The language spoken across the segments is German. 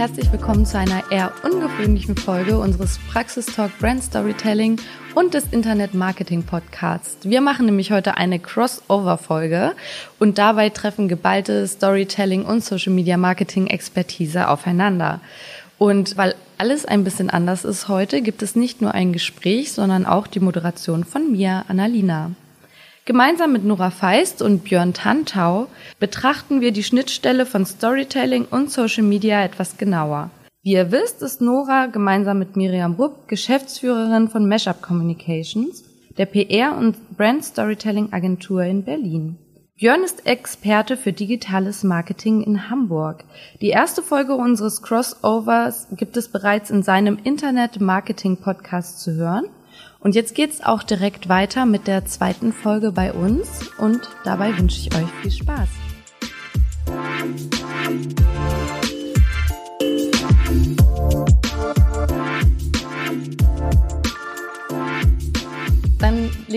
herzlich willkommen zu einer eher ungewöhnlichen Folge unseres Praxistalk Brand Storytelling und des Internet Marketing Podcasts. Wir machen nämlich heute eine Crossover-Folge und dabei treffen geballte Storytelling und Social Media Marketing Expertise aufeinander. Und weil alles ein bisschen anders ist heute, gibt es nicht nur ein Gespräch, sondern auch die Moderation von mir, Annalina. Gemeinsam mit Nora Feist und Björn Tantau betrachten wir die Schnittstelle von Storytelling und Social Media etwas genauer. Wie ihr wisst, ist Nora gemeinsam mit Miriam Rupp Geschäftsführerin von Mashup Communications, der PR- und Brand Storytelling Agentur in Berlin. Björn ist Experte für digitales Marketing in Hamburg. Die erste Folge unseres Crossovers gibt es bereits in seinem Internet Marketing Podcast zu hören und jetzt geht's auch direkt weiter mit der zweiten Folge bei uns und dabei wünsche ich euch viel Spaß.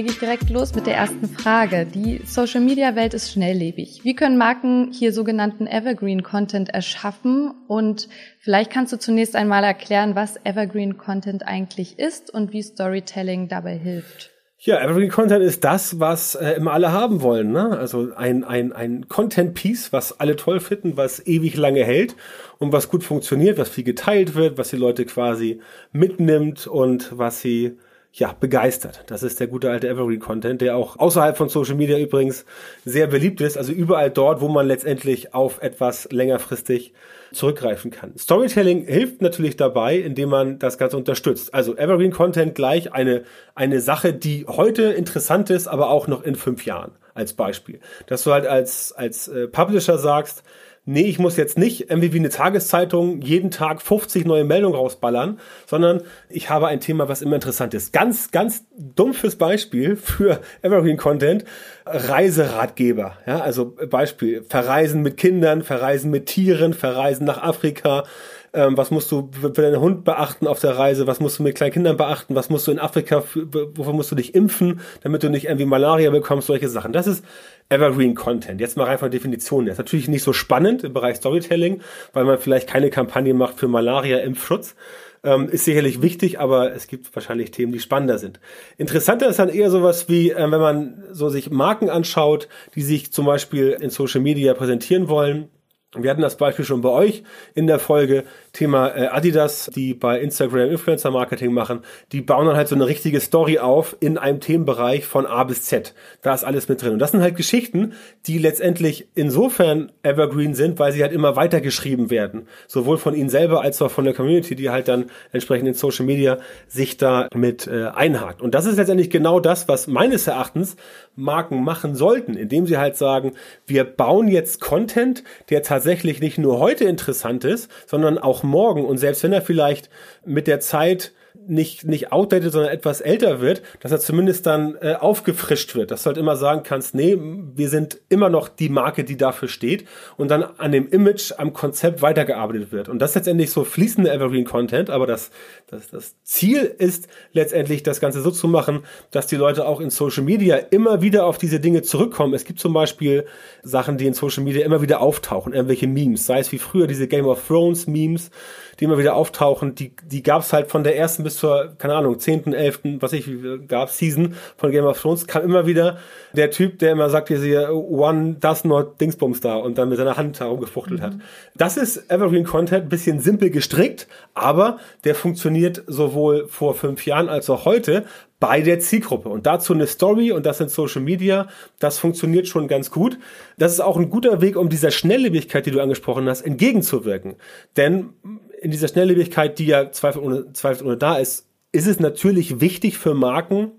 Lege ich direkt los mit der ersten Frage. Die Social-Media-Welt ist schnelllebig. Wie können Marken hier sogenannten Evergreen-Content erschaffen? Und vielleicht kannst du zunächst einmal erklären, was Evergreen-Content eigentlich ist und wie Storytelling dabei hilft. Ja, Evergreen Content ist das, was äh, immer alle haben wollen. Ne? Also ein, ein, ein Content-Piece, was alle toll finden, was ewig lange hält und was gut funktioniert, was viel geteilt wird, was die Leute quasi mitnimmt und was sie ja, begeistert. Das ist der gute alte Evergreen Content, der auch außerhalb von Social Media übrigens sehr beliebt ist. Also überall dort, wo man letztendlich auf etwas längerfristig zurückgreifen kann. Storytelling hilft natürlich dabei, indem man das Ganze unterstützt. Also Evergreen Content gleich eine, eine Sache, die heute interessant ist, aber auch noch in fünf Jahren als Beispiel. Dass du halt als, als äh, Publisher sagst, nee, ich muss jetzt nicht irgendwie wie eine Tageszeitung jeden Tag 50 neue Meldungen rausballern, sondern ich habe ein Thema, was immer interessant ist. Ganz, ganz dumpfes Beispiel für Evergreen Content. Reiseratgeber. Ja, also Beispiel. Verreisen mit Kindern, verreisen mit Tieren, verreisen nach Afrika, ähm, was musst du für deinen Hund beachten auf der Reise, was musst du mit kleinen Kindern beachten, was musst du in Afrika, für, wofür musst du dich impfen, damit du nicht irgendwie Malaria bekommst, solche Sachen. Das ist Evergreen Content. Jetzt mal rein von der Definition. Das ist natürlich nicht so spannend im Bereich Storytelling, weil man vielleicht keine Kampagne macht für Malaria-Impfschutz. Ähm, ist sicherlich wichtig, aber es gibt wahrscheinlich Themen, die spannender sind. Interessanter ist dann eher sowas wie, äh, wenn man so sich Marken anschaut, die sich zum Beispiel in Social Media präsentieren wollen wir hatten das Beispiel schon bei euch in der Folge, Thema äh, Adidas, die bei Instagram Influencer Marketing machen, die bauen dann halt so eine richtige Story auf in einem Themenbereich von A bis Z. Da ist alles mit drin. Und das sind halt Geschichten, die letztendlich insofern evergreen sind, weil sie halt immer weitergeschrieben werden. Sowohl von ihnen selber als auch von der Community, die halt dann entsprechend in Social Media sich da mit äh, einhakt. Und das ist letztendlich genau das, was meines Erachtens Marken machen sollten, indem sie halt sagen, wir bauen jetzt Content, der tatsächlich nicht nur heute interessant ist, sondern auch morgen. Und selbst wenn er vielleicht mit der Zeit nicht, nicht outdated, sondern etwas älter wird, dass er zumindest dann äh, aufgefrischt wird. Dass du halt immer sagen kannst, nee, wir sind immer noch die Marke, die dafür steht und dann an dem Image, am Konzept weitergearbeitet wird. Und das ist letztendlich so fließende Evergreen Content, aber das, das, das Ziel ist letztendlich, das Ganze so zu machen, dass die Leute auch in Social Media immer wieder auf diese Dinge zurückkommen. Es gibt zum Beispiel Sachen, die in Social Media immer wieder auftauchen, irgendwelche Memes, sei es wie früher diese Game of Thrones Memes, die immer wieder auftauchen, die, die gab es halt von der ersten bis zur, keine Ahnung, zehnten, elften, was ich gab, Season von Game of Thrones, kam immer wieder der Typ, der immer sagt, hier, one does not Dingsbums da und dann mit seiner Hand herumgefuchtelt mhm. hat. Das ist Evergreen Content, bisschen simpel gestrickt, aber der funktioniert sowohl vor fünf Jahren als auch heute bei der Zielgruppe. Und dazu eine Story und das in Social Media, das funktioniert schon ganz gut. Das ist auch ein guter Weg, um dieser Schnelllebigkeit, die du angesprochen hast, entgegenzuwirken. Denn in dieser Schnelllebigkeit, die ja zweifelsohne, zweifelsohne da ist, ist es natürlich wichtig für Marken,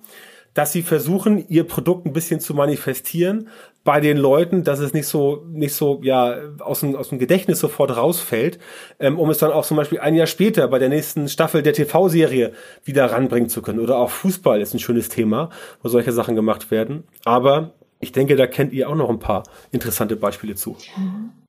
dass sie versuchen, ihr Produkt ein bisschen zu manifestieren bei den Leuten, dass es nicht so, nicht so, ja, aus dem, aus dem Gedächtnis sofort rausfällt, ähm, um es dann auch zum Beispiel ein Jahr später bei der nächsten Staffel der TV-Serie wieder ranbringen zu können. Oder auch Fußball ist ein schönes Thema, wo solche Sachen gemacht werden. Aber ich denke, da kennt ihr auch noch ein paar interessante Beispiele zu.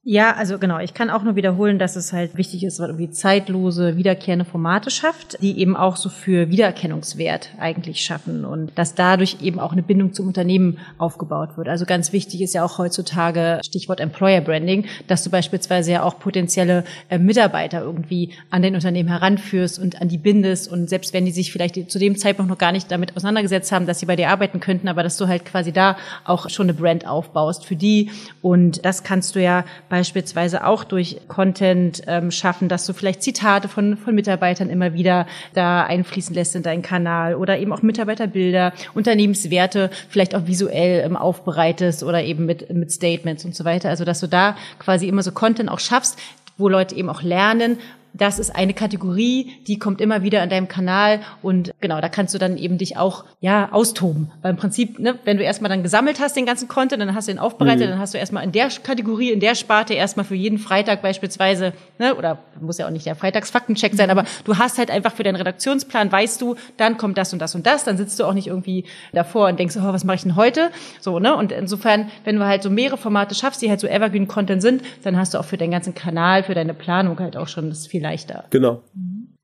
Ja, also genau. Ich kann auch nur wiederholen, dass es halt wichtig ist, weil irgendwie zeitlose, wiederkehrende Formate schafft, die eben auch so für Wiedererkennungswert eigentlich schaffen und dass dadurch eben auch eine Bindung zum Unternehmen aufgebaut wird. Also ganz wichtig ist ja auch heutzutage Stichwort Employer Branding, dass du beispielsweise ja auch potenzielle äh, Mitarbeiter irgendwie an den Unternehmen heranführst und an die bindest und selbst wenn die sich vielleicht zu dem Zeitpunkt noch gar nicht damit auseinandergesetzt haben, dass sie bei dir arbeiten könnten, aber dass du halt quasi da auch schon eine Brand aufbaust für die und das kannst du ja beispielsweise auch durch Content ähm, schaffen, dass du vielleicht Zitate von, von Mitarbeitern immer wieder da einfließen lässt in deinen Kanal oder eben auch Mitarbeiterbilder, Unternehmenswerte vielleicht auch visuell ähm, aufbereitest oder eben mit, mit Statements und so weiter. Also dass du da quasi immer so Content auch schaffst, wo Leute eben auch lernen, das ist eine Kategorie, die kommt immer wieder an deinem Kanal und genau, da kannst du dann eben dich auch ja austoben. Weil im Prinzip, ne, wenn du erstmal dann gesammelt hast den ganzen Content, dann hast du ihn aufbereitet, mhm. dann hast du erstmal in der Kategorie, in der Sparte erstmal für jeden Freitag beispielsweise, ne, oder muss ja auch nicht der Freitagsfaktencheck sein, aber du hast halt einfach für deinen Redaktionsplan, weißt du, dann kommt das und das und das, dann sitzt du auch nicht irgendwie davor und denkst, oh, was mache ich denn heute? So, ne? Und insofern, wenn du halt so mehrere Formate schaffst, die halt so Evergreen Content sind, dann hast du auch für deinen ganzen Kanal, für deine Planung halt auch schon das viel leichter. Genau.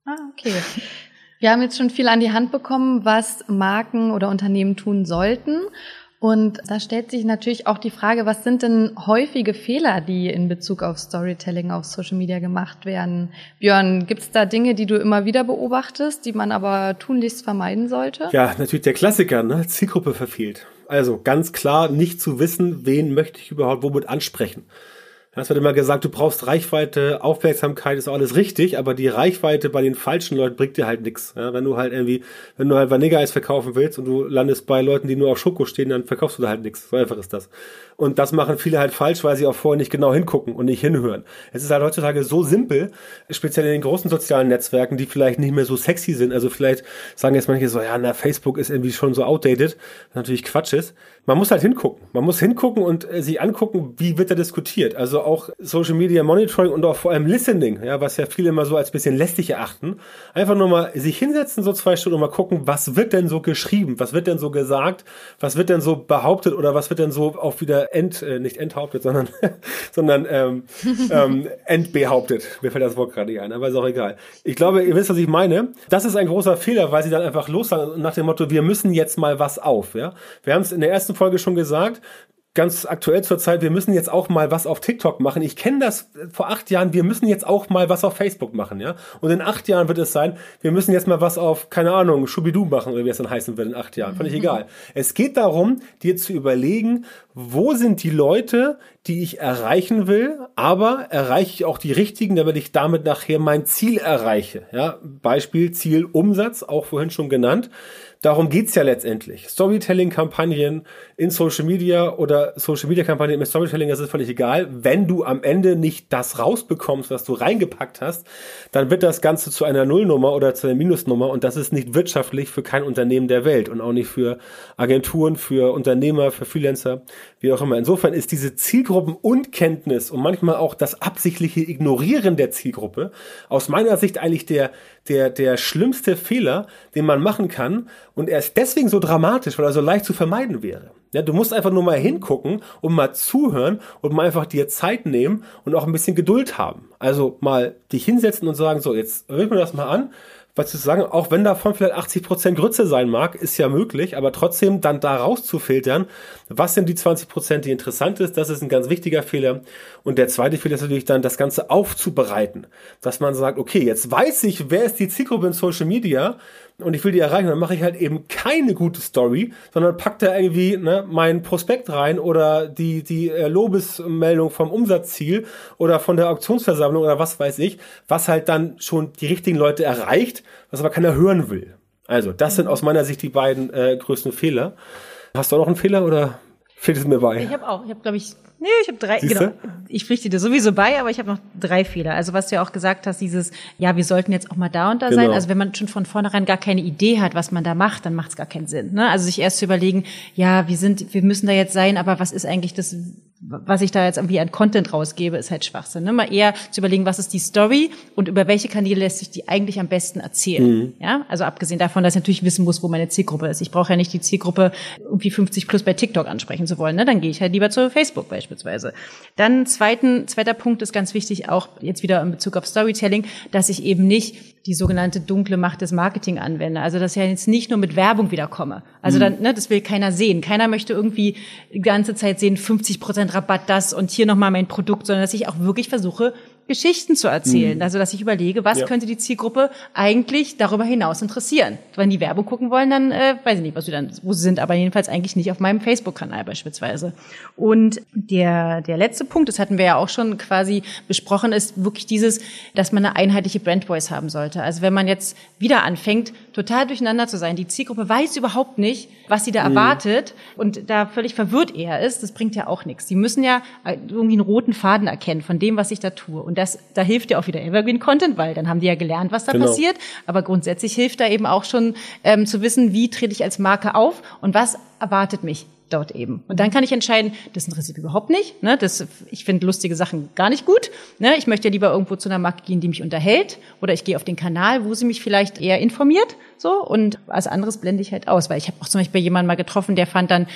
Ah, okay. Wir haben jetzt schon viel an die Hand bekommen, was Marken oder Unternehmen tun sollten. Und da stellt sich natürlich auch die Frage, was sind denn häufige Fehler, die in Bezug auf Storytelling auf Social Media gemacht werden? Björn, gibt es da Dinge, die du immer wieder beobachtest, die man aber tunlichst vermeiden sollte? Ja, natürlich der Klassiker, ne? Zielgruppe verfehlt. Also ganz klar nicht zu wissen, wen möchte ich überhaupt womit ansprechen. Es wird immer gesagt, du brauchst Reichweite, Aufmerksamkeit ist alles richtig, aber die Reichweite bei den falschen Leuten bringt dir halt nichts. Ja, wenn du halt irgendwie, wenn du halt Vanilleeis verkaufen willst und du landest bei Leuten, die nur auf Schoko stehen, dann verkaufst du da halt nichts. So einfach ist das. Und das machen viele halt falsch, weil sie auch vorher nicht genau hingucken und nicht hinhören. Es ist halt heutzutage so simpel, speziell in den großen sozialen Netzwerken, die vielleicht nicht mehr so sexy sind. Also vielleicht sagen jetzt manche so, ja, na, Facebook ist irgendwie schon so outdated, was natürlich Quatsch ist. Man muss halt hingucken. Man muss hingucken und äh, sich angucken, wie wird da diskutiert. Also auch Social Media Monitoring und auch vor allem Listening, ja, was ja viele immer so als bisschen lästig erachten. Einfach nur mal sich hinsetzen, so zwei Stunden und mal gucken, was wird denn so geschrieben? Was wird denn so gesagt? Was wird denn so behauptet oder was wird denn so auch wieder ent, äh, nicht enthauptet, sondern, sondern ähm, ähm, entbehauptet. Mir fällt das Wort gerade nicht ein, aber ist auch egal. Ich glaube, ihr wisst, was ich meine. Das ist ein großer Fehler, weil sie dann einfach lossagen nach dem Motto, wir müssen jetzt mal was auf. Ja? Wir haben es in der ersten Folge schon gesagt, ganz aktuell zur Zeit, wir müssen jetzt auch mal was auf TikTok machen. Ich kenne das vor acht Jahren, wir müssen jetzt auch mal was auf Facebook machen, ja. Und in acht Jahren wird es sein, wir müssen jetzt mal was auf, keine Ahnung, Schubidu machen, oder wie es dann heißen wird in acht Jahren. Völlig egal. Es geht darum, dir zu überlegen, wo sind die Leute, die ich erreichen will, aber erreiche ich auch die richtigen, damit ich damit nachher mein Ziel erreiche. Ja, Beispiel Ziel Umsatz, auch vorhin schon genannt. Darum geht's ja letztendlich. Storytelling-Kampagnen in Social Media oder Social-Media-Kampagnen mit Storytelling, das ist völlig egal. Wenn du am Ende nicht das rausbekommst, was du reingepackt hast, dann wird das Ganze zu einer Nullnummer oder zu einer Minusnummer und das ist nicht wirtschaftlich für kein Unternehmen der Welt und auch nicht für Agenturen, für Unternehmer, für Freelancer, wie auch immer. Insofern ist diese Zielgruppenunkenntnis und manchmal auch das absichtliche Ignorieren der Zielgruppe aus meiner Sicht eigentlich der, der, der schlimmste Fehler, den man machen kann und er ist deswegen so dramatisch, weil er so leicht zu vermeiden wäre. Ja, du musst einfach nur mal hingucken und mal zuhören und mal einfach dir Zeit nehmen und auch ein bisschen Geduld haben. Also mal dich hinsetzen und sagen, so, jetzt höre ich mir das mal an was zu sagen, auch wenn davon vielleicht 80 Prozent Grütze sein mag, ist ja möglich, aber trotzdem dann da rauszufiltern, was sind die 20%, Prozent, die interessant ist, das ist ein ganz wichtiger Fehler. Und der zweite Fehler ist natürlich dann, das Ganze aufzubereiten. Dass man sagt, okay, jetzt weiß ich, wer ist die Zielgruppe in Social Media und ich will die erreichen, dann mache ich halt eben keine gute Story, sondern pack da irgendwie ne, mein Prospekt rein oder die, die äh, Lobesmeldung vom Umsatzziel oder von der Auktionsversammlung oder was weiß ich, was halt dann schon die richtigen Leute erreicht, was aber keiner hören will. Also, das sind aus meiner Sicht die beiden äh, größten Fehler. Hast du auch noch einen Fehler oder fehlt es mir bei? Ich habe auch, ich habe glaube ich Nee, ich habe drei, Siehste? genau. Ich pflichte dir sowieso bei, aber ich habe noch drei Fehler. Also was du ja auch gesagt hast, dieses, ja, wir sollten jetzt auch mal da und da genau. sein. Also wenn man schon von vornherein gar keine Idee hat, was man da macht, dann macht es gar keinen Sinn. Ne? Also sich erst zu überlegen, ja, wir sind, wir müssen da jetzt sein, aber was ist eigentlich das was ich da jetzt irgendwie an Content rausgebe, ist halt Schwachsinn. Ne? Mal eher zu überlegen, was ist die Story und über welche Kanäle lässt sich die eigentlich am besten erzählen. Mhm. Ja, also abgesehen davon, dass ich natürlich wissen muss, wo meine Zielgruppe ist. Ich brauche ja nicht die Zielgruppe irgendwie 50 plus bei TikTok ansprechen zu wollen. Ne? Dann gehe ich halt lieber zu Facebook beispielsweise. Dann zweiten, zweiter Punkt ist ganz wichtig, auch jetzt wieder in Bezug auf Storytelling, dass ich eben nicht die sogenannte dunkle Macht des Marketing anwende. Also dass ich jetzt nicht nur mit Werbung wiederkomme. Also mhm. dann, ne, das will keiner sehen. Keiner möchte irgendwie die ganze Zeit sehen, 50 Prozent Rabatt das und hier nochmal mein Produkt, sondern dass ich auch wirklich versuche, Geschichten zu erzählen. Mhm. Also, dass ich überlege, was ja. könnte die Zielgruppe eigentlich darüber hinaus interessieren. Wenn die Werbung gucken wollen, dann äh, weiß ich nicht, was sie dann, wo sie sind, aber jedenfalls eigentlich nicht auf meinem Facebook-Kanal beispielsweise. Und der, der letzte Punkt, das hatten wir ja auch schon quasi besprochen, ist wirklich dieses, dass man eine einheitliche Brand Voice haben sollte. Also, wenn man jetzt wieder anfängt, total durcheinander zu sein, die Zielgruppe weiß überhaupt nicht, was sie da mhm. erwartet und da völlig verwirrt eher ist, das bringt ja auch nichts. Die müssen ja irgendwie einen roten Faden erkennen von dem, was ich da tue. Und das, da hilft ja auch wieder Evergreen Content, weil dann haben die ja gelernt, was da genau. passiert. Aber grundsätzlich hilft da eben auch schon ähm, zu wissen, wie trete ich als Marke auf und was erwartet mich dort eben. Und dann kann ich entscheiden, das interessiert mich überhaupt nicht. Ne? Das, ich finde lustige Sachen gar nicht gut. Ne? Ich möchte ja lieber irgendwo zu einer Marke gehen, die mich unterhält. Oder ich gehe auf den Kanal, wo sie mich vielleicht eher informiert. So Und als anderes blende ich halt aus. Weil ich habe auch zum Beispiel jemanden mal getroffen, der fand dann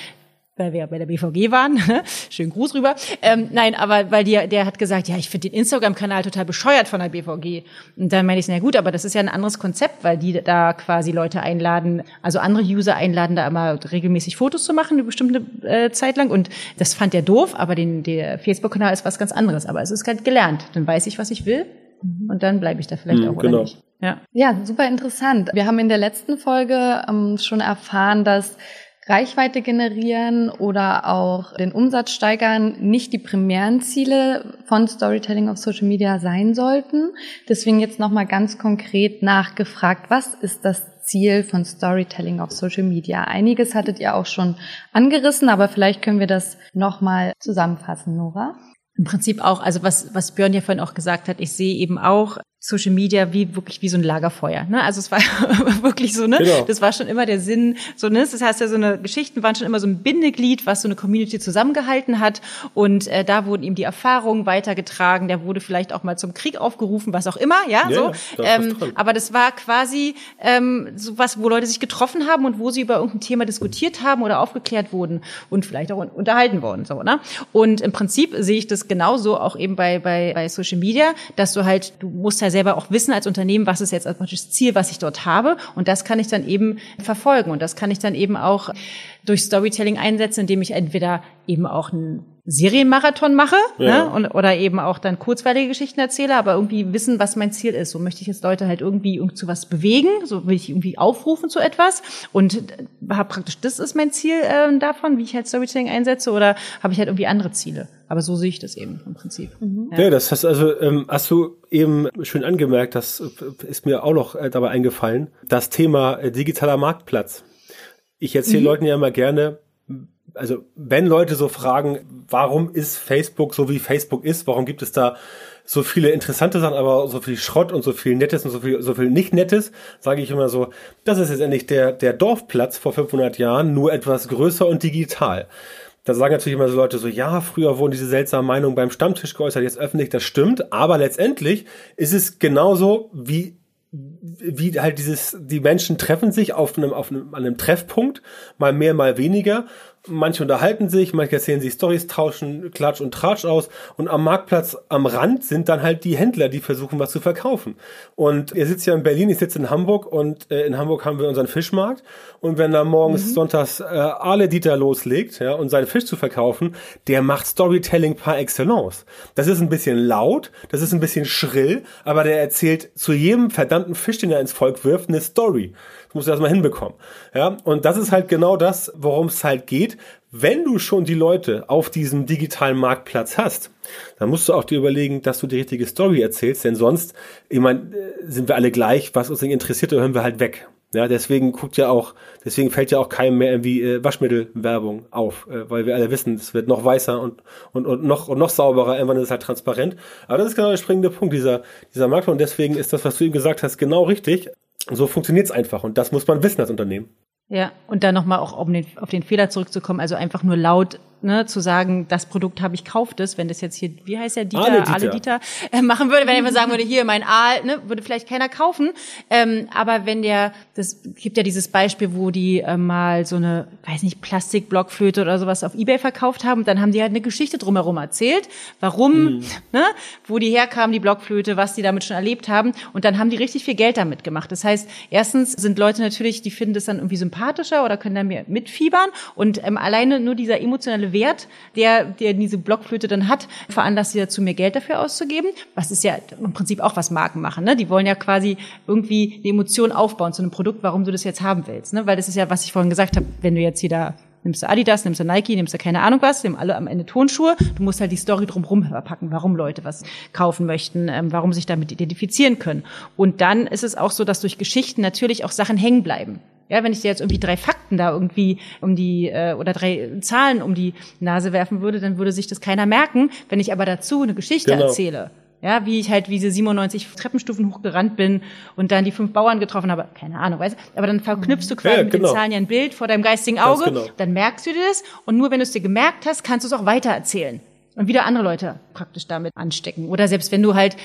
weil wir ja bei der BVG waren. Ne? Schönen Gruß rüber. Ähm, nein, aber weil die, der hat gesagt, ja, ich finde den Instagram-Kanal total bescheuert von der BVG. Und dann meine ich, na gut, aber das ist ja ein anderes Konzept, weil die da quasi Leute einladen, also andere User einladen, da immer regelmäßig Fotos zu machen, eine bestimmte äh, Zeit lang. Und das fand der doof, aber den, der Facebook-Kanal ist was ganz anderes. Aber es ist halt gelernt. Dann weiß ich, was ich will. Mhm. Und dann bleibe ich da vielleicht mhm, auch, oder genau. nicht? Ja. ja, super interessant. Wir haben in der letzten Folge ähm, schon erfahren, dass Reichweite generieren oder auch den Umsatz steigern nicht die primären Ziele von Storytelling auf Social Media sein sollten. Deswegen jetzt nochmal ganz konkret nachgefragt, was ist das Ziel von Storytelling auf Social Media? Einiges hattet ihr auch schon angerissen, aber vielleicht können wir das nochmal zusammenfassen, Nora. Im Prinzip auch, also was, was Björn ja vorhin auch gesagt hat, ich sehe eben auch Social Media wie wirklich wie so ein Lagerfeuer. Ne? Also es war wirklich so, ne? Genau. Das war schon immer der Sinn. So, ne? Das heißt ja, so eine Geschichten waren schon immer so ein Bindeglied, was so eine Community zusammengehalten hat. Und äh, da wurden ihm die Erfahrungen weitergetragen. Der wurde vielleicht auch mal zum Krieg aufgerufen, was auch immer, ja. ja so. Ähm, aber das war quasi ähm, so was, wo Leute sich getroffen haben und wo sie über irgendein Thema diskutiert haben oder aufgeklärt wurden und vielleicht auch unterhalten worden. So, ne? Und im Prinzip sehe ich das genauso auch eben bei, bei, bei Social Media, dass du halt, du musst halt selber auch wissen als Unternehmen, was ist jetzt das Ziel, was ich dort habe. Und das kann ich dann eben verfolgen. Und das kann ich dann eben auch durch Storytelling einsetzen, indem ich entweder eben auch einen Serienmarathon mache ja. ne? und, oder eben auch dann kurzweilige Geschichten erzähle, aber irgendwie wissen, was mein Ziel ist. So möchte ich jetzt Leute halt irgendwie zu was bewegen, so will ich irgendwie aufrufen zu etwas und habe praktisch, das ist mein Ziel äh, davon, wie ich halt Storytelling einsetze oder habe ich halt irgendwie andere Ziele. Aber so sehe ich das eben im Prinzip. Mhm. Ja. ja. das hast also ähm, hast du eben schön angemerkt, das ist mir auch noch äh, dabei eingefallen, das Thema äh, digitaler Marktplatz. Ich erzähle mhm. Leuten ja immer gerne, also wenn Leute so fragen, warum ist Facebook so wie Facebook ist, warum gibt es da so viele interessante Sachen, aber so viel Schrott und so viel Nettes und so viel, so viel nicht Nettes, sage ich immer so, das ist jetzt endlich der, der Dorfplatz vor 500 Jahren, nur etwas größer und digital. Da sagen natürlich immer so Leute so, ja, früher wurden diese seltsamen Meinungen beim Stammtisch geäußert, jetzt öffentlich, das stimmt, aber letztendlich ist es genauso wie wie halt dieses, die Menschen treffen sich auf einem, auf einem, an einem Treffpunkt, mal mehr, mal weniger manche unterhalten sich, manche erzählen sich Stories, tauschen Klatsch und Tratsch aus und am Marktplatz am Rand sind dann halt die Händler, die versuchen was zu verkaufen. Und ihr sitzt ja in Berlin, ich sitze in Hamburg und äh, in Hamburg haben wir unseren Fischmarkt und wenn da morgens mhm. sonntags äh, Ale Dieter loslegt, ja, und seinen Fisch zu verkaufen, der macht Storytelling par excellence. Das ist ein bisschen laut, das ist ein bisschen schrill, aber der erzählt zu jedem verdammten Fisch, den er ins Volk wirft, eine Story musst du erstmal hinbekommen. Ja, und das ist halt genau das, worum es halt geht. Wenn du schon die Leute auf diesem digitalen Marktplatz hast, dann musst du auch dir überlegen, dass du die richtige Story erzählst, denn sonst, ich meine, sind wir alle gleich, was uns interessiert, hören wir halt weg. Ja, deswegen guckt ja auch, deswegen fällt ja auch keinem mehr irgendwie äh, Waschmittelwerbung auf, äh, weil wir alle wissen, es wird noch weißer und, und, und noch und noch sauberer, irgendwann ist es halt transparent. Aber das ist genau der springende Punkt dieser, dieser Markt und deswegen ist das, was du eben gesagt hast, genau richtig. So funktioniert es einfach und das muss man wissen als Unternehmen. Ja, und dann nochmal auch um den, auf den Fehler zurückzukommen, also einfach nur laut ne, zu sagen, das Produkt habe ich, kauft es, wenn das jetzt hier, wie heißt der, Dieter, Ale Dieter, Ale Dieter äh, machen würde, wenn er sagen würde, hier mein Aal, ne, würde vielleicht keiner kaufen. Ähm, aber wenn der, das gibt ja dieses Beispiel, wo die äh, mal so eine, weiß nicht, Plastikblockflöte oder sowas auf Ebay verkauft haben, dann haben die halt eine Geschichte drumherum erzählt, warum, mhm. ne, wo die herkamen, die Blockflöte, was die damit schon erlebt haben. Und dann haben die richtig viel Geld damit gemacht. Das heißt, erstens sind Leute natürlich, die finden das dann irgendwie sympathischer oder können da mehr mitfiebern. Und ähm, alleine nur dieser emotionale Wert, der, der diese Blockflöte dann hat, veranlasst sie dazu, mehr Geld dafür auszugeben. Was ist ja im Prinzip auch was Marken machen. Ne? Die wollen ja quasi irgendwie eine Emotion aufbauen zu einem Produkt, warum du das jetzt haben willst. Ne? Weil das ist ja, was ich vorhin gesagt habe, wenn du jetzt hier da nimmst du Adidas, nimmst du Nike, nimmst du keine Ahnung was, nehmen alle am Ende Tonschuhe. Du musst halt die Story drumherum verpacken, warum Leute was kaufen möchten, ähm, warum sich damit identifizieren können. Und dann ist es auch so, dass durch Geschichten natürlich auch Sachen hängen bleiben. Ja, wenn ich dir jetzt irgendwie drei Fakten da irgendwie um die äh, oder drei Zahlen um die Nase werfen würde, dann würde sich das keiner merken. Wenn ich aber dazu eine Geschichte genau. erzähle, ja, wie ich halt diese 97 Treppenstufen hochgerannt bin und dann die fünf Bauern getroffen habe, keine Ahnung, weißt du? Aber dann verknüpfst du quasi ja, genau. mit den genau. Zahlen ja ein Bild vor deinem geistigen Auge, genau. dann merkst du dir das und nur wenn du es dir gemerkt hast, kannst du es auch weitererzählen und wieder andere Leute praktisch damit anstecken. Oder selbst wenn du halt,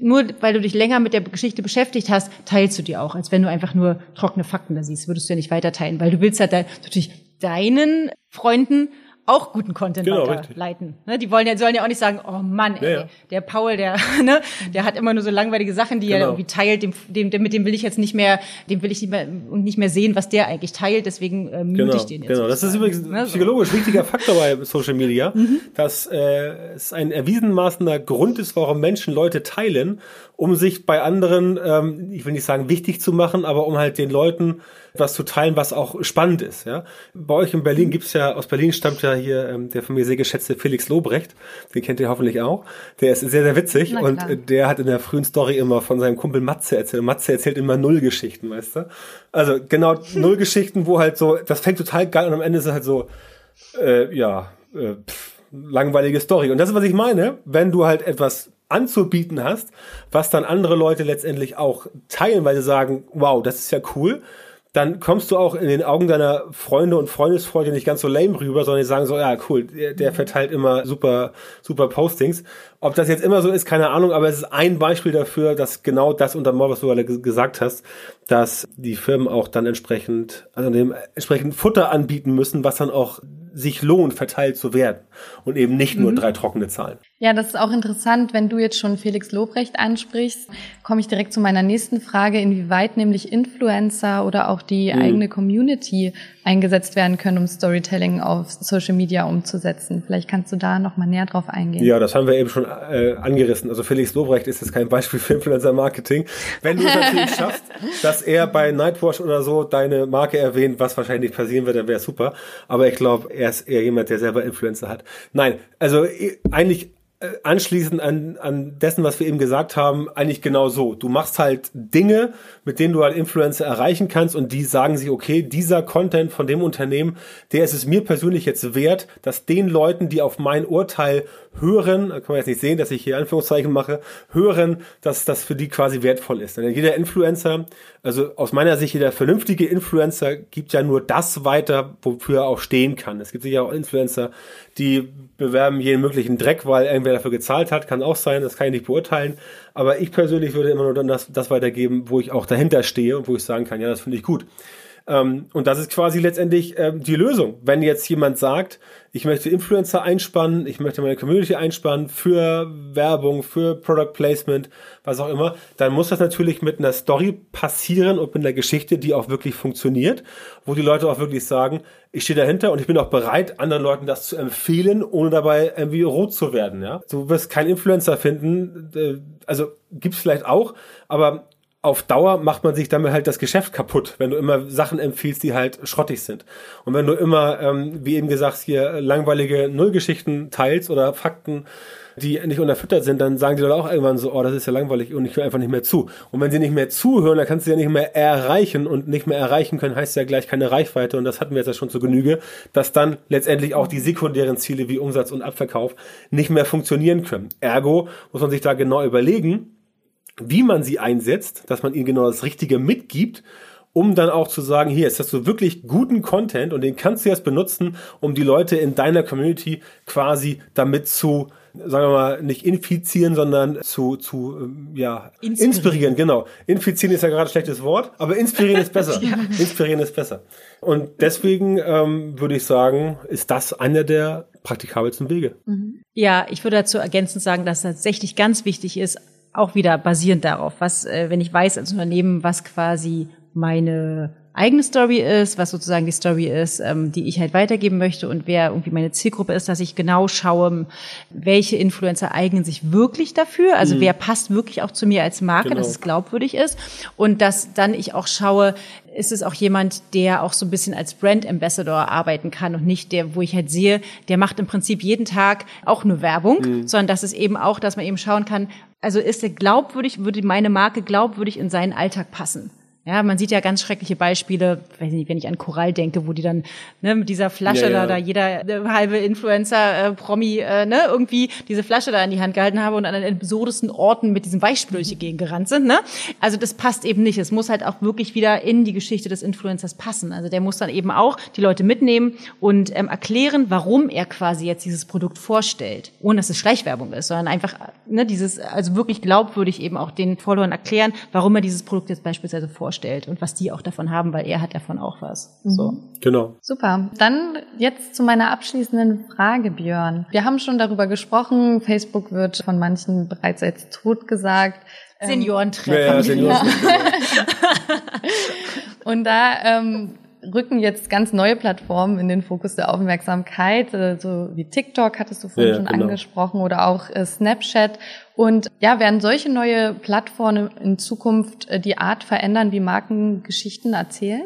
nur weil du dich länger mit der Geschichte beschäftigt hast, teilst du die auch, als wenn du einfach nur trockene Fakten da siehst, würdest du ja nicht weiter teilen, weil du willst halt natürlich deinen Freunden auch guten Content genau, weiterleiten. Ne? Die wollen ja, sollen ja auch nicht sagen, oh Mann, ey, ja, ja. der Paul, der, ne, der hat immer nur so langweilige Sachen, die genau. er irgendwie teilt, dem, dem, dem, mit dem will ich jetzt nicht mehr, dem will ich nicht mehr, und nicht mehr sehen, was der eigentlich teilt, deswegen äh, mute genau, ich den jetzt. Genau, das ist übrigens ein ne? psychologisch wichtiger Faktor bei Social Media, mhm. dass äh, es ein erwiesenmaßener Grund ist, warum Menschen Leute teilen, um sich bei anderen, ähm, ich will nicht sagen wichtig zu machen, aber um halt den Leuten was zu teilen, was auch spannend ist. Ja? Bei euch in Berlin gibt's ja, aus Berlin stammt ja hier ähm, der von mir sehr geschätzte Felix Lobrecht, den kennt ihr hoffentlich auch. Der ist sehr, sehr witzig und der hat in der frühen Story immer von seinem Kumpel Matze erzählt. Matze erzählt immer Nullgeschichten, weißt du? Also genau Nullgeschichten, wo halt so, das fängt total geil und am Ende ist es halt so, äh, ja, äh, pff, langweilige Story. Und das ist, was ich meine, wenn du halt etwas anzubieten hast, was dann andere Leute letztendlich auch teilen, weil sie sagen, wow, das ist ja cool dann kommst du auch in den Augen deiner Freunde und Freundesfreunde nicht ganz so lame rüber, sondern die sagen so, ja, cool, der, der verteilt immer super, super Postings. Ob das jetzt immer so ist, keine Ahnung, aber es ist ein Beispiel dafür, dass genau das untermauert, was du gerade gesagt hast, dass die Firmen auch dann entsprechend, also dem entsprechend Futter anbieten müssen, was dann auch sich lohnt, verteilt zu werden und eben nicht nur mhm. drei trockene Zahlen. Ja, das ist auch interessant, wenn du jetzt schon Felix Lobrecht ansprichst, komme ich direkt zu meiner nächsten Frage, inwieweit nämlich Influencer oder auch die mhm. eigene Community eingesetzt werden können, um Storytelling auf Social Media umzusetzen. Vielleicht kannst du da noch mal näher drauf eingehen. Ja, das haben wir eben schon äh, angerissen. Also Felix Lobrecht ist jetzt kein Beispiel für Influencer Marketing. Wenn du es natürlich schaffst, dass er bei Nightwatch oder so deine Marke erwähnt, was wahrscheinlich passieren wird, dann wäre super. Aber ich glaube, er ist eher jemand, der selber Influencer hat. Nein, also äh, eigentlich äh, anschließend an, an dessen, was wir eben gesagt haben, eigentlich genau so. Du machst halt Dinge, mit denen du halt Influencer erreichen kannst und die sagen sich, okay, dieser Content von dem Unternehmen, der ist es mir persönlich jetzt wert, dass den Leuten, die auf mein Urteil hören, kann man jetzt nicht sehen, dass ich hier Anführungszeichen mache, hören, dass das für die quasi wertvoll ist. Denn jeder Influencer, also aus meiner Sicht jeder vernünftige Influencer gibt ja nur das weiter, wofür er auch stehen kann. Es gibt sicher auch Influencer, die bewerben jeden möglichen Dreck, weil irgendwer dafür gezahlt hat, kann auch sein, das kann ich nicht beurteilen. Aber ich persönlich würde immer nur dann das, das weitergeben, wo ich auch dahinter stehe und wo ich sagen kann, ja, das finde ich gut. Ähm, und das ist quasi letztendlich ähm, die Lösung. Wenn jetzt jemand sagt, ich möchte Influencer einspannen, ich möchte meine Community einspannen für Werbung, für Product Placement, was auch immer, dann muss das natürlich mit einer Story passieren und mit einer Geschichte, die auch wirklich funktioniert, wo die Leute auch wirklich sagen, ich stehe dahinter und ich bin auch bereit, anderen Leuten das zu empfehlen, ohne dabei irgendwie rot zu werden. Ja, du wirst keinen Influencer finden, äh, also gibt's vielleicht auch, aber auf Dauer macht man sich damit halt das Geschäft kaputt, wenn du immer Sachen empfiehlst, die halt schrottig sind. Und wenn du immer, ähm, wie eben gesagt, hier langweilige Nullgeschichten teilst oder Fakten, die nicht unterfüttert sind, dann sagen die Leute auch irgendwann so, oh, das ist ja langweilig und ich höre einfach nicht mehr zu. Und wenn sie nicht mehr zuhören, dann kannst du ja nicht mehr erreichen und nicht mehr erreichen können, heißt ja gleich keine Reichweite und das hatten wir jetzt ja schon zu Genüge, dass dann letztendlich auch die sekundären Ziele wie Umsatz und Abverkauf nicht mehr funktionieren können. Ergo muss man sich da genau überlegen, wie man sie einsetzt, dass man ihnen genau das Richtige mitgibt um dann auch zu sagen, hier, jetzt hast du wirklich guten Content und den kannst du jetzt benutzen, um die Leute in deiner Community quasi damit zu sagen wir mal, nicht infizieren, sondern zu, zu ähm, ja, inspirieren. inspirieren. genau. Infizieren ist ja gerade ein schlechtes Wort, aber inspirieren ist besser. ja. Inspirieren ist besser. Und deswegen ähm, würde ich sagen, ist das einer der praktikabelsten Wege. Mhm. Ja, ich würde dazu ergänzend sagen, dass tatsächlich ganz wichtig ist, auch wieder basierend darauf, was, äh, wenn ich weiß als Unternehmen, was quasi meine eigene Story ist, was sozusagen die Story ist, ähm, die ich halt weitergeben möchte und wer irgendwie meine Zielgruppe ist, dass ich genau schaue, welche Influencer eignen sich wirklich dafür, also mhm. wer passt wirklich auch zu mir als Marke, genau. dass es glaubwürdig ist und dass dann ich auch schaue, ist es auch jemand, der auch so ein bisschen als Brand Ambassador arbeiten kann und nicht der, wo ich halt sehe, der macht im Prinzip jeden Tag auch nur Werbung, mhm. sondern dass es eben auch, dass man eben schauen kann, also ist er glaubwürdig, würde meine Marke glaubwürdig in seinen Alltag passen? Ja, man sieht ja ganz schreckliche Beispiele, weiß nicht, wenn ich an Korall denke, wo die dann ne, mit dieser Flasche ja, ja. da, da jeder äh, halbe Influencer, äh, Promi, äh, ne, irgendwie diese Flasche da in die Hand gehalten habe und an den absurdesten Orten mit diesem Weichspülche gegen gerannt sind. Ne? Also das passt eben nicht. Es muss halt auch wirklich wieder in die Geschichte des Influencers passen. Also der muss dann eben auch die Leute mitnehmen und ähm, erklären, warum er quasi jetzt dieses Produkt vorstellt, ohne dass es Schleichwerbung ist, sondern einfach ne, dieses, also wirklich glaubwürdig eben auch den Followern erklären, warum er dieses Produkt jetzt beispielsweise vorstellt vorstellt und was die auch davon haben, weil er hat davon auch was. Mhm. So. Genau. Super. Dann jetzt zu meiner abschließenden Frage, Björn. Wir haben schon darüber gesprochen. Facebook wird von manchen bereits als tot gesagt. Seniorentreffen. Ja, ja, Seniorentreffen. und da ähm, rücken jetzt ganz neue Plattformen in den Fokus der Aufmerksamkeit, äh, so wie TikTok hattest du vorhin ja, schon genau. angesprochen oder auch äh, Snapchat. Und ja, werden solche neue Plattformen in Zukunft äh, die Art verändern, wie Marken Geschichten erzählen?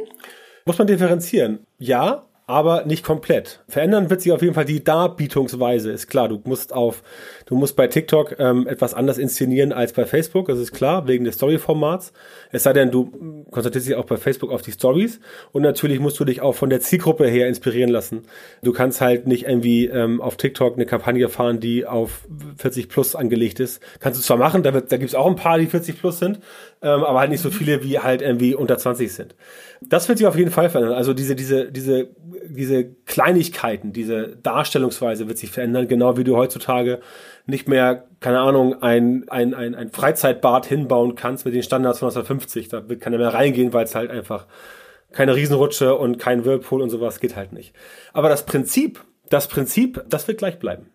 Muss man differenzieren. Ja, aber nicht komplett. Verändern wird sich auf jeden Fall die Darbietungsweise, ist klar. Du musst auf, du musst bei TikTok ähm, etwas anders inszenieren als bei Facebook, das ist klar, wegen des Story-Formats. Es sei denn, du konzentrierst dich auch bei Facebook auf die Stories und natürlich musst du dich auch von der Zielgruppe her inspirieren lassen. Du kannst halt nicht irgendwie ähm, auf TikTok eine Kampagne fahren, die auf 40 plus angelegt ist. Kannst du zwar machen, da, wird, da gibt's auch ein paar, die 40 plus sind, ähm, aber halt nicht so viele, wie halt irgendwie unter 20 sind. Das wird sich auf jeden Fall verändern. Also diese, diese, diese, diese Kleinigkeiten, diese Darstellungsweise wird sich verändern, genau wie du heutzutage nicht mehr, keine Ahnung, ein, ein, ein, ein Freizeitbad hinbauen kannst mit den Standards von 1950. Da wird keiner mehr reingehen, weil es halt einfach keine Riesenrutsche und kein Whirlpool und sowas geht halt nicht. Aber das Prinzip, das Prinzip, das wird gleich bleiben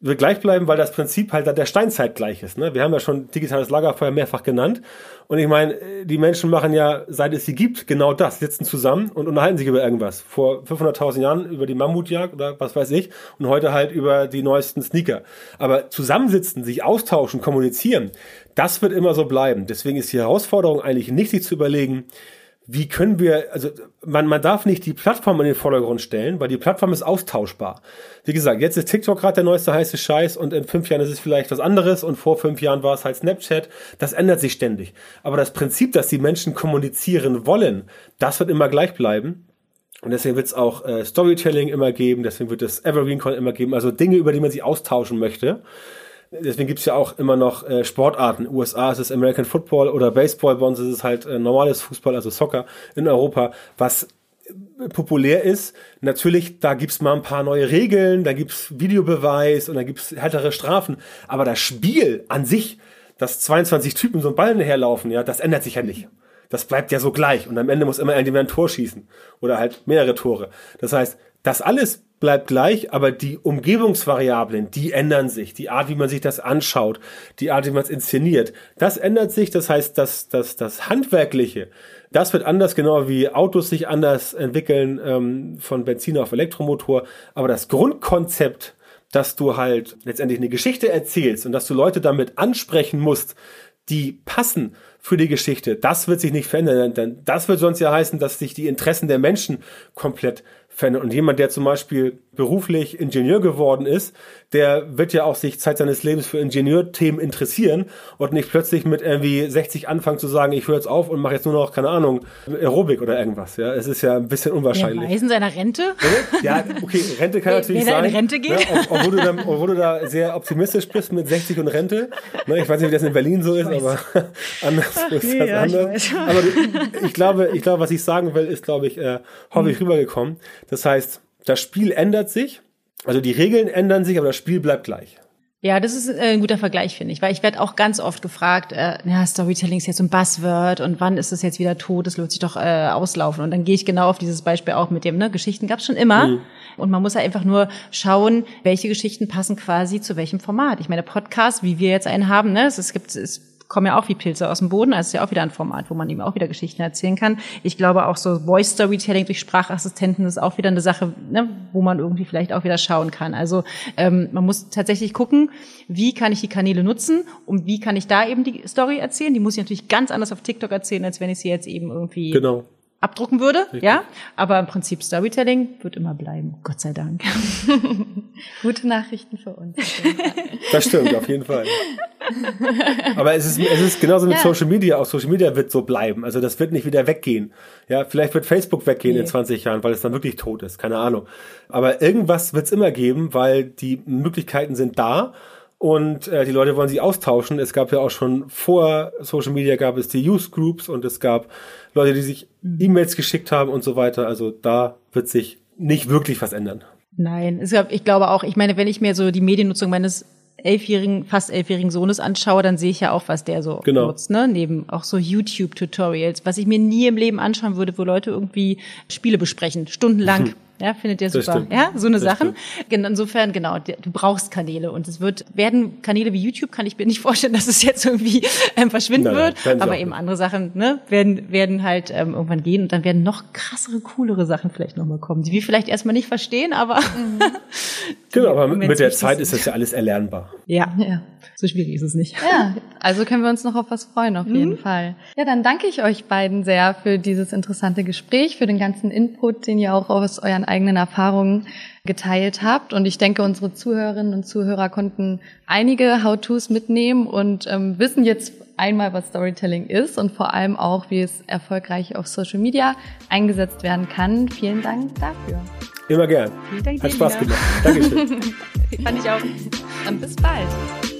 wird gleich bleiben, weil das Prinzip halt der Steinzeit gleich ist. Ne? Wir haben ja schon digitales Lagerfeuer mehrfach genannt. Und ich meine, die Menschen machen ja, seit es sie gibt, genau das. Sitzen zusammen und unterhalten sich über irgendwas. Vor 500.000 Jahren über die Mammutjagd oder was weiß ich. Und heute halt über die neuesten Sneaker. Aber zusammensitzen, sich austauschen, kommunizieren, das wird immer so bleiben. Deswegen ist die Herausforderung eigentlich nicht, sich zu überlegen, wie können wir, also man, man darf nicht die Plattform in den Vordergrund stellen, weil die Plattform ist austauschbar. Wie gesagt, jetzt ist TikTok gerade der neueste heiße Scheiß und in fünf Jahren ist es vielleicht was anderes und vor fünf Jahren war es halt Snapchat. Das ändert sich ständig. Aber das Prinzip, dass die Menschen kommunizieren wollen, das wird immer gleich bleiben. Und deswegen wird es auch äh, Storytelling immer geben, deswegen wird es Evergreen Con immer geben, also Dinge, über die man sich austauschen möchte. Deswegen gibt's ja auch immer noch äh, Sportarten. USA ist es American Football oder Baseball, bei uns ist es halt äh, normales Fußball, also Soccer in Europa, was populär ist. Natürlich, da gibt's mal ein paar neue Regeln, da gibt's Videobeweis und da gibt's härtere Strafen. Aber das Spiel an sich, dass 22 Typen so einen Ball herlaufen, ja, das ändert sich ja nicht. Das bleibt ja so gleich. Und am Ende muss immer irgendjemand ein Tor schießen. Oder halt mehrere Tore. Das heißt, das alles bleibt gleich, aber die Umgebungsvariablen, die ändern sich. Die Art, wie man sich das anschaut, die Art, wie man es inszeniert, das ändert sich. Das heißt, dass das, das Handwerkliche, das wird anders, genau wie Autos sich anders entwickeln ähm, von Benzin auf Elektromotor. Aber das Grundkonzept, dass du halt letztendlich eine Geschichte erzählst und dass du Leute damit ansprechen musst, die passen für die Geschichte, das wird sich nicht verändern. Denn das wird sonst ja heißen, dass sich die Interessen der Menschen komplett verändern. Und jemand, der zum Beispiel beruflich Ingenieur geworden ist, der wird ja auch sich Zeit seines Lebens für Ingenieurthemen interessieren und nicht plötzlich mit irgendwie 60 anfangen zu sagen, ich höre jetzt auf und mache jetzt nur noch, keine Ahnung, Aerobik oder irgendwas. Ja, es ist ja ein bisschen unwahrscheinlich. Ja, in seiner Rente? Ja, okay, Rente kann natürlich er sein. in Rente geht. Ne, ob- obwohl, du da, obwohl du da sehr optimistisch bist mit 60 und Rente. Ne, ich weiß nicht, wie das in Berlin so ist, aber anders ist nee, das ja, ich anders. weiß. Aber ich glaube, ich glaube, was ich sagen will, ist, glaube ich, äh, häufig rübergekommen. Das heißt, das Spiel ändert sich, also die Regeln ändern sich, aber das Spiel bleibt gleich. Ja, das ist äh, ein guter Vergleich, finde ich, weil ich werde auch ganz oft gefragt, äh, ja, Storytelling ist jetzt so ein Buzzword und wann ist es jetzt wieder tot, es lohnt sich doch äh, auslaufen. Und dann gehe ich genau auf dieses Beispiel auch mit dem, ne, Geschichten gab es schon immer. Und man muss ja einfach nur schauen, welche Geschichten passen quasi zu welchem Format. Ich meine, Podcast, wie wir jetzt einen haben, ne, es, es gibt, es kommen ja auch wie Pilze aus dem Boden, also es ist ja auch wieder ein Format, wo man eben auch wieder Geschichten erzählen kann. Ich glaube auch so Voice Storytelling durch Sprachassistenten ist auch wieder eine Sache, ne, wo man irgendwie vielleicht auch wieder schauen kann. Also ähm, man muss tatsächlich gucken, wie kann ich die Kanäle nutzen und wie kann ich da eben die Story erzählen. Die muss ich natürlich ganz anders auf TikTok erzählen, als wenn ich sie jetzt eben irgendwie Genau. abdrucken würde, ja. Aber im Prinzip Storytelling wird immer bleiben, Gott sei Dank. Gute Nachrichten für uns. Das stimmt, auf jeden Fall. Aber es ist, es ist genauso mit Ja. Social Media. Auch Social Media wird so bleiben. Also das wird nicht wieder weggehen. Ja, vielleicht wird Facebook weggehen in Nee. 20 Jahren, weil es dann wirklich tot ist. Keine Ahnung. Aber irgendwas wird es immer geben, weil die Möglichkeiten sind da. Und äh, die Leute wollen sich austauschen. Es gab ja auch schon vor Social Media gab es die Use Groups und es gab Leute, die sich E-Mails geschickt haben und so weiter. Also da wird sich nicht wirklich was ändern. Nein, es gab, ich glaube auch, ich meine, wenn ich mir so die Mediennutzung meines elfjährigen, fast elfjährigen Sohnes anschaue, dann sehe ich ja auch, was der so Genau. nutzt, ne? Neben auch so YouTube-Tutorials, was ich mir nie im Leben anschauen würde, wo Leute irgendwie Spiele besprechen, stundenlang. Ja, findet ihr super. Ja, so eine Das Sachen. Insofern, genau, du brauchst Kanäle und es wird, werden Kanäle wie YouTube, kann ich mir nicht vorstellen, dass es jetzt irgendwie ähm, verschwinden Nein, nein, wird, aber auch eben nicht. andere Sachen, ne, werden, werden halt ähm, irgendwann gehen und dann werden noch krassere, coolere Sachen vielleicht nochmal kommen, die wir vielleicht erstmal nicht verstehen, aber Genau, aber Wenn's mit der Zeit ist. ist das ja alles erlernbar. ja, Ja. so schwierig ist es nicht. Ja, also können wir uns noch auf was freuen, auf jeden Fall. Ja, dann danke ich euch beiden sehr für dieses interessante Gespräch, für den ganzen Input, den ihr auch aus euren eigenen Erfahrungen geteilt habt. Und ich denke, unsere Zuhörerinnen und Zuhörer konnten einige How-Tos mitnehmen und ähm, wissen jetzt einmal, was Storytelling ist und vor allem auch, wie es erfolgreich auf Social Media eingesetzt werden kann. Vielen Dank dafür. Immer gern. Vielen Dank Hat Spaß wieder. gemacht. Dankeschön. Fand ich auch. Dann bis bald.